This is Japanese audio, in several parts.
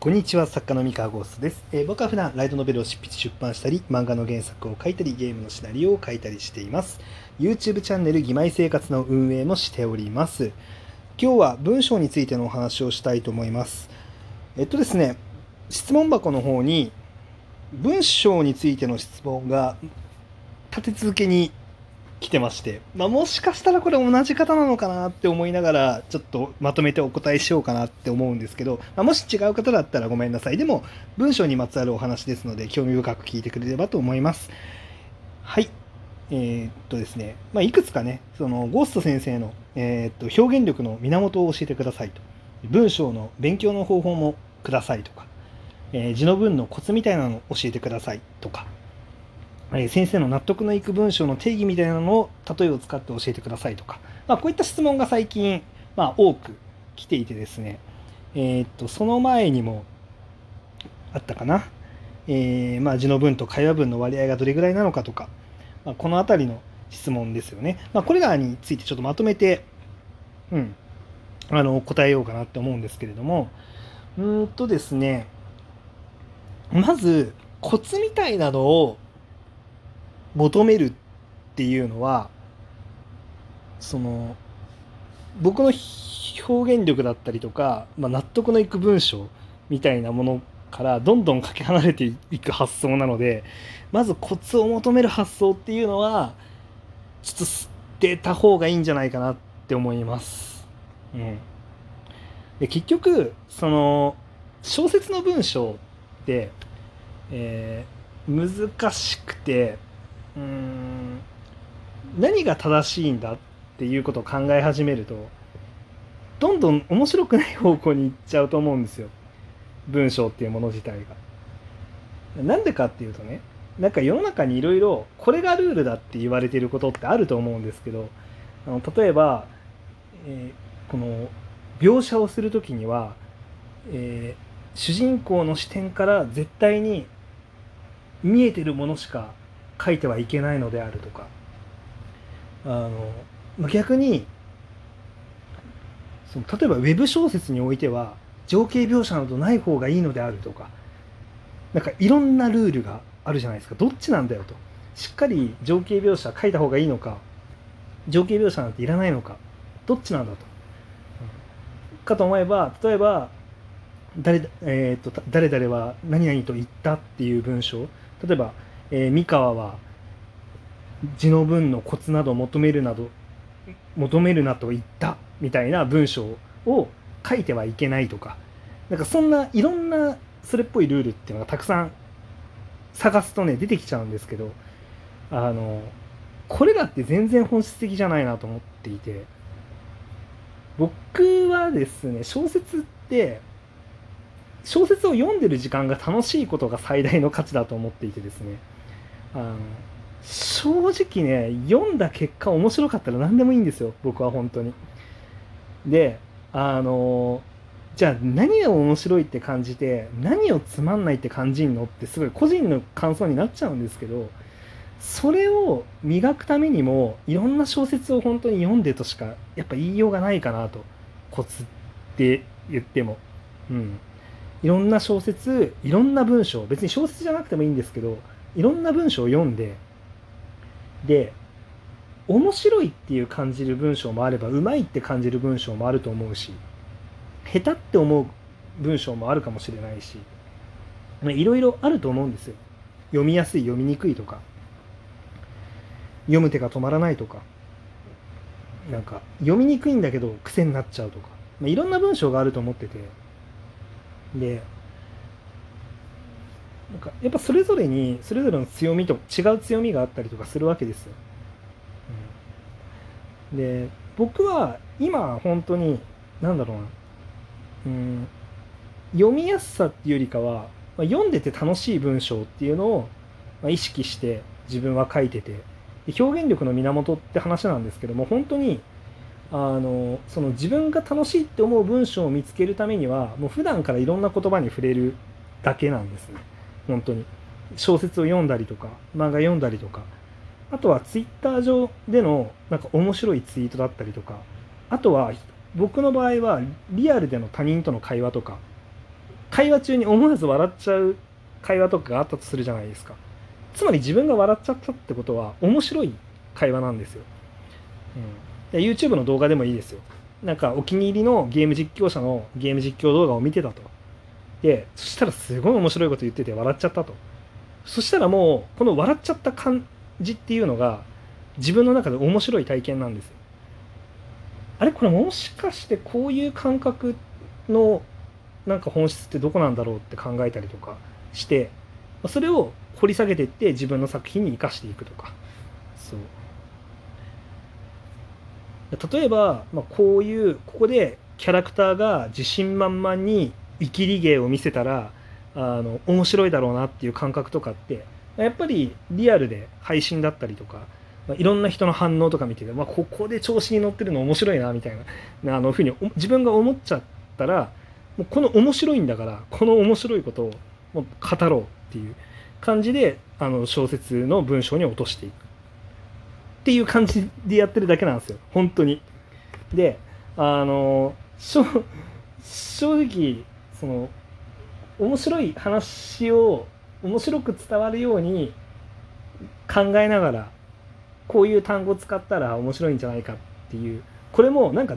こんにちは作家の三河ゴーストです、えー僕は普段ライトノベルを執筆出版したり漫画の原作を書いたりゲームのシナリオを書いたりしています。YouTube チャンネル「義妹生活」の運営もしております。今日は文章についてのお話をしたいと思います。えっとですね質問箱の方に文章についての質問が立て続けに来てまして、まあ、もしかしたらこれ同じ方なのかなって思いながらちょっとまとめてお答えしようかなって思うんですけど、まあ、もし違う方だったらごめんなさい。でも文章にまつわるお話ですので興味深く聞いてくれればと思います。はい。えーっとですね、まあ、いくつかねそのゴースト先生の、えーっと表現力の源を教えてくださいと。文章の勉強の方法もくださいとか、えー字の文のコツみたいなのを教えてくださいとかえ先生の納得のいく文章の定義みたいなのを例えを使って教えてくださいとか、まあ、こういった質問が最近、まあ、多く来ていてですね、えーっとその前にもあったかな、えーまあ、字の文と会話文の割合がどれぐらいなのかとか、まあ、この辺りの質問ですよね、ま、これらについてちょっとまとめて、うん、あの答えようかなって思うんですけれども。うんとですね。まずコツみたいなのを求めるっていうのはその僕の表現力だったりとか、まあ、納得のいく文章みたいなものからどんどんかけ離れていく発想なのでまずコツを求める発想っていうのはちょっと捨てた方がいいんじゃないかなって思います。うん、で結局その小説の文章って、えー難しくてうん何が正しいんだっていうことを考え始めるとどんどん面白くない方向に行っちゃうと思うんですよ文章っていうもの自体が。なんでかっていうとねなんか世の中にいろいろこれがルールだって言われてることってあると思うんですけどあの例えば、えーこの描写をする時には、えー主人公の視点から絶対に見えてるものしか書いてはいけないのであるとか。あの逆にその例えばウェブ小説においては情景描写などない方がいいのであるとか。なんかいろんなルールがあるじゃないですか。どっちなんだよと。しっかり情景描写書いた方がいいのか情景描写なんていらないのか。どっちなんだと。かと思えば例えば誰,、えー、と誰々は何々と言ったっていう文章。例えば、えー三河は字の文のコツなど求めるなど求めるなと言ったみたいな文章を書いてはいけないとか。なんかそんないろんなそれっぽいルールっていうのがたくさん探すとね出てきちゃうんですけどあのこれらって全然本質的じゃないなと思っていて。僕はですね小説って小説を読んでる時間が楽しいことが最大の価値だと思っていてですね。あの正直ね読んだ結果面白かったら何でもいいんですよ。僕は本当に。であのじゃあ何を面白いって感じて何をつまんないって感じんのってすごい個人の感想になっちゃうんですけどそれを磨くためにもいろんな小説を本当に読んでとしかやっぱ言いようがないかなと。コツって言っても。うん。いろんな小説いろんな文章別に小説じゃなくてもいいんですけどいろんな文章を読んでで面白いっていう感じる文章もあればうまいって感じる文章もあると思うし下手って思う文章もあるかもしれないしいろいろあると思うんですよ。読みやすい読みにくいとか読む手が止まらないとかなんか読みにくいんだけど癖になっちゃうとか、ま、いろんな文章があると思っててでなんかやっぱそれぞれにそれぞれの強みと違う強みがあったりとかするわけですよ。うん。で僕は今本当に何だろうな、うん、読みやすさっていうよりかは、まあ、読んでて楽しい文章っていうのを、まあ、意識して自分は書いてて。表現力の源って話なんですけども本当にあのその自分が楽しいって思う文章を見つけるためにはもう普段からいろんな言葉に触れるだけなんですね。本当に。小説を読んだりとか漫画読んだりとか。あとはツイッター上でのなんか面白いツイートだったりとか。あとは僕の場合はリアルでの他人との会話とか。会話中に思わず笑っちゃう会話とかがあったとするじゃないですか。つまり自分が笑っちゃったってことは面白い会話なんですよ、うん、で YouTube の動画でもいいですよ。なんかお気に入りのゲーム実況者のゲーム実況動画を見てたと。でそしたらすごい面白いこと言ってて笑っちゃったと。そしたらもうこの笑っちゃった感じっていうのが自分の中で面白い体験なんですよ。あれこれもしかしてこういう感覚のなんか本質ってどこなんだろうって考えたりとかしてそれを掘り下げていって自分の作品に生かしていくとか。そう。例えば、まあ、こういうここでキャラクターが自信満々に生きり芸を見せたらあの面白いだろうなっていう感覚とかってやっぱりリアルで配信だったりとか、まあ、いろんな人の反応とか見てて、まあ、ここで調子に乗ってるの面白いなみたいなあのふうに自分が思っちゃったらもうこの面白いんだからこの面白いことをもう語ろうっていう感じであの小説の文章に落としていくっていう感じでやってるだけなんですよ本当に。であの正直その面白い話を面白く伝わるように考えながらこういう単語使ったら面白いんじゃないかっていうこれもなんか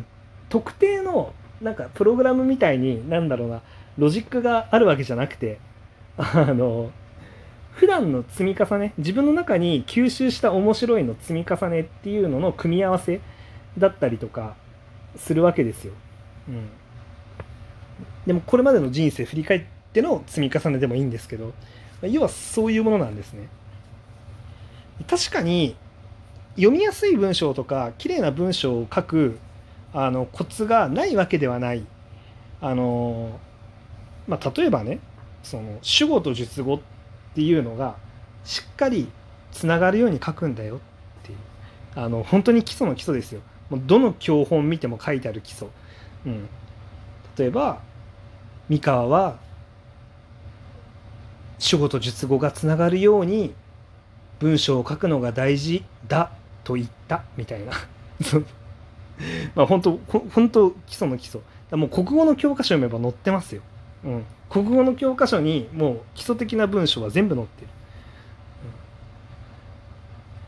特定のなんかプログラムみたいになんだろうなロジックがあるわけじゃなくてあの普段の積み重ね自分の中に吸収した面白いの積み重ねっていうのの組み合わせだったりとかするわけですよ。うん、でもこれまでの人生振り返っての積み重ねでもいいんですけど要はそういうものなんですね。確かに読みやすい文章とか綺麗な文章を書くあのコツがないわけではない。あの、まあ、例えばねその主語と述語っていうのがしっかりつながるように書くんだよっていう。あの本当に基礎の基礎ですよ。もうどの教本見ても書いてある基礎、うん、例えば三河は主語と述語がつながるように文章を書くのが大事だと言ったみたいな。まあ本当本当基礎の基礎。もう国語の教科書読めば載ってますよ、うん、国語の教科書にもう基礎的な文章は全部載ってる、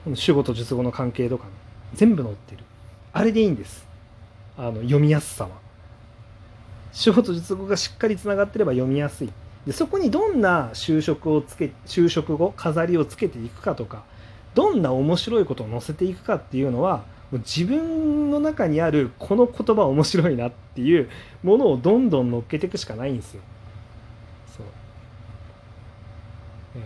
うん、主語と述語の関係とか、ね、全部載ってる。あれでいいんです。あの読みやすさは。主語と述語がしっかりつながってれば読みやすい。でそこにどんな就職をつけ就職後飾りをつけていくかとかどんな面白いことを載せていくかっていうのは自分の中にあるこの言葉面白いなっていうものをどんどん乗っけていくしかないんですよ。そう。え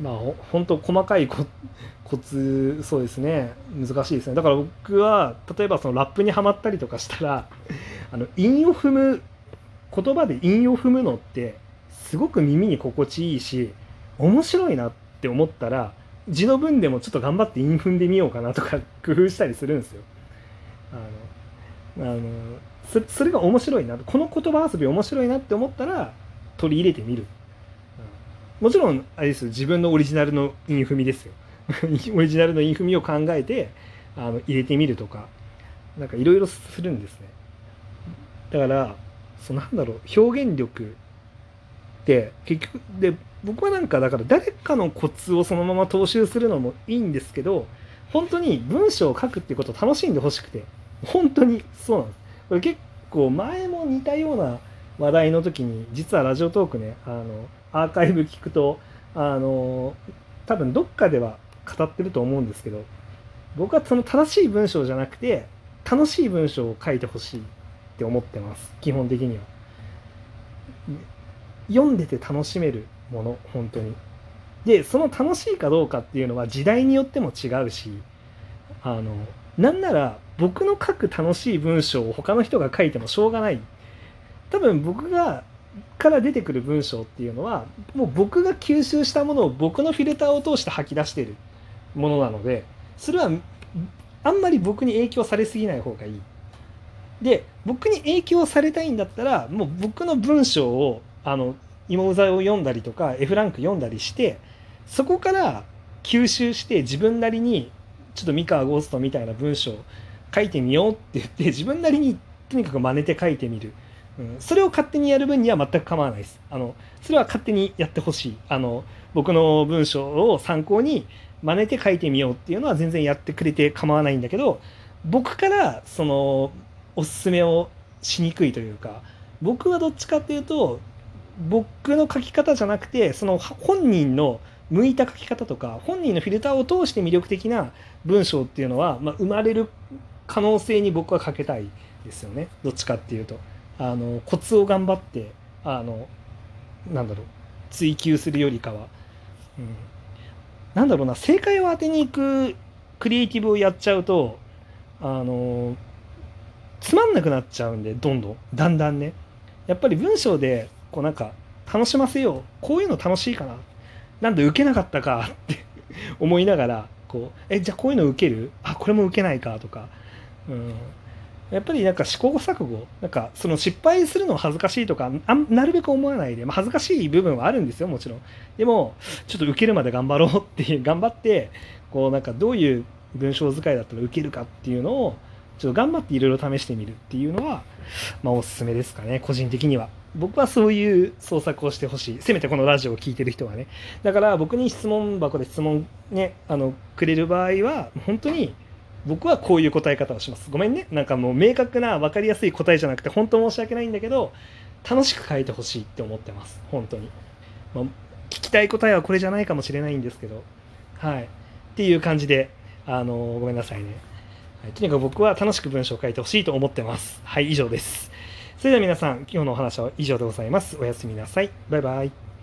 ー、まあ本当細かいコツそうですね。難しいですね。だから僕は例えばそのラップにはまったりとかしたらあの韻を踏む言葉で韻を踏むのってすごく耳に心地いいし面白いなって思ったら字の文でもちょっと頑張って韻踏んでみようかなとか工夫したりするんですよ。あのあのそそれが面白いなこの言葉遊び面白いなって思ったら取り入れてみる。もちろんあれです自分のオリジナルの韻踏みですよ。オリジナルの韻踏みを考えてあの入れてみるとかなんかいろいろするんですね。だからそのなんだろう表現力って結局で僕はなんかだから誰かのコツをそのまま踏襲するのもいいんですけど本当に文章を書くっていうことを楽しんでほしくて本当にそうなんです。これ結構前も似たような話題の時に実はラジオトークねあのアーカイブ聞くとあの多分どっかでは語ってると思うんですけど僕はその正しい文章じゃなくて楽しい文章を書いてほしい。って思ってます。基本的には。読んでて楽しめるもの本当に。でその楽しいかどうかっていうのは時代によっても違うしあのなんなら僕の書く楽しい文章を他の人が書いてもしょうがない。多分僕がから出てくる文章っていうのはもう僕が吸収したものを僕のフィルターを通して吐き出してるものなのでそれはあんまり僕に影響されすぎない方がいい。で僕に影響されたいんだったらもう僕の文章をあの芋うざを読んだりとか F ランク読んだりしてそこから吸収して自分なりにちょっと三河ゴーストみたいな文章書いてみようって言って自分なりにとにかく真似て書いてみる。うん、それを勝手にやる分には全く構わないです。あのそれは勝手にやってほしい。あの僕の文章を参考に真似て書いてみようっていうのは全然やってくれて構わないんだけど僕からそのおすすめをしにくいというか僕はどっちかっていうと僕の書き方じゃなくてその本人の向いた書き方とか本人のフィルターを通して魅力的な文章っていうのは、まあ、生まれる可能性に僕はかけたいですよね。どっちかっていうと。あのコツを頑張ってあのなんだろう追求するよりかは、うん、なんだろうな正解を当てにいくクリエイティブをやっちゃうとあのつまんなくなっちゃうんでどんどん。だんだんね。やっぱり文章でこうなんか楽しませよう。こういうの楽しいかな。なんで受けなかったかって思いながらこうえじゃあこういうの受ける？あこれも受けないかとか、うん、やっぱりなんか試行錯誤。なんかその失敗するの恥ずかしいとかあなるべく思わないで、まあ、恥ずかしい部分はあるんですよもちろん。でもちょっと受けるまで頑張ろうっていう頑張ってこうなんかどういう文章使いだったら受けるかっていうのをちょっと頑張っていろいろ試してみるっていうのは、まあ、おすすめですかね個人的には。僕はそういう創作をしてほしい。せめてこのラジオを聴いてる人はね。だから僕に質問箱で質問ね、あの、くれる場合は、本当に僕はこういう答え方をします。ごめんね。なんかもう明確な分かりやすい答えじゃなくて、本当申し訳ないんだけど、楽しく書いてほしいって思ってます。本当に。まあ、聞きたい答えはこれじゃないかもしれないんですけど、はい。っていう感じで、あの、ごめんなさいね。とにかく僕は楽しく文章を書いてほしいと思ってます。はい、以上です。それでは皆さん、今日のお話は以上でございます。おやすみなさい。バイバイ。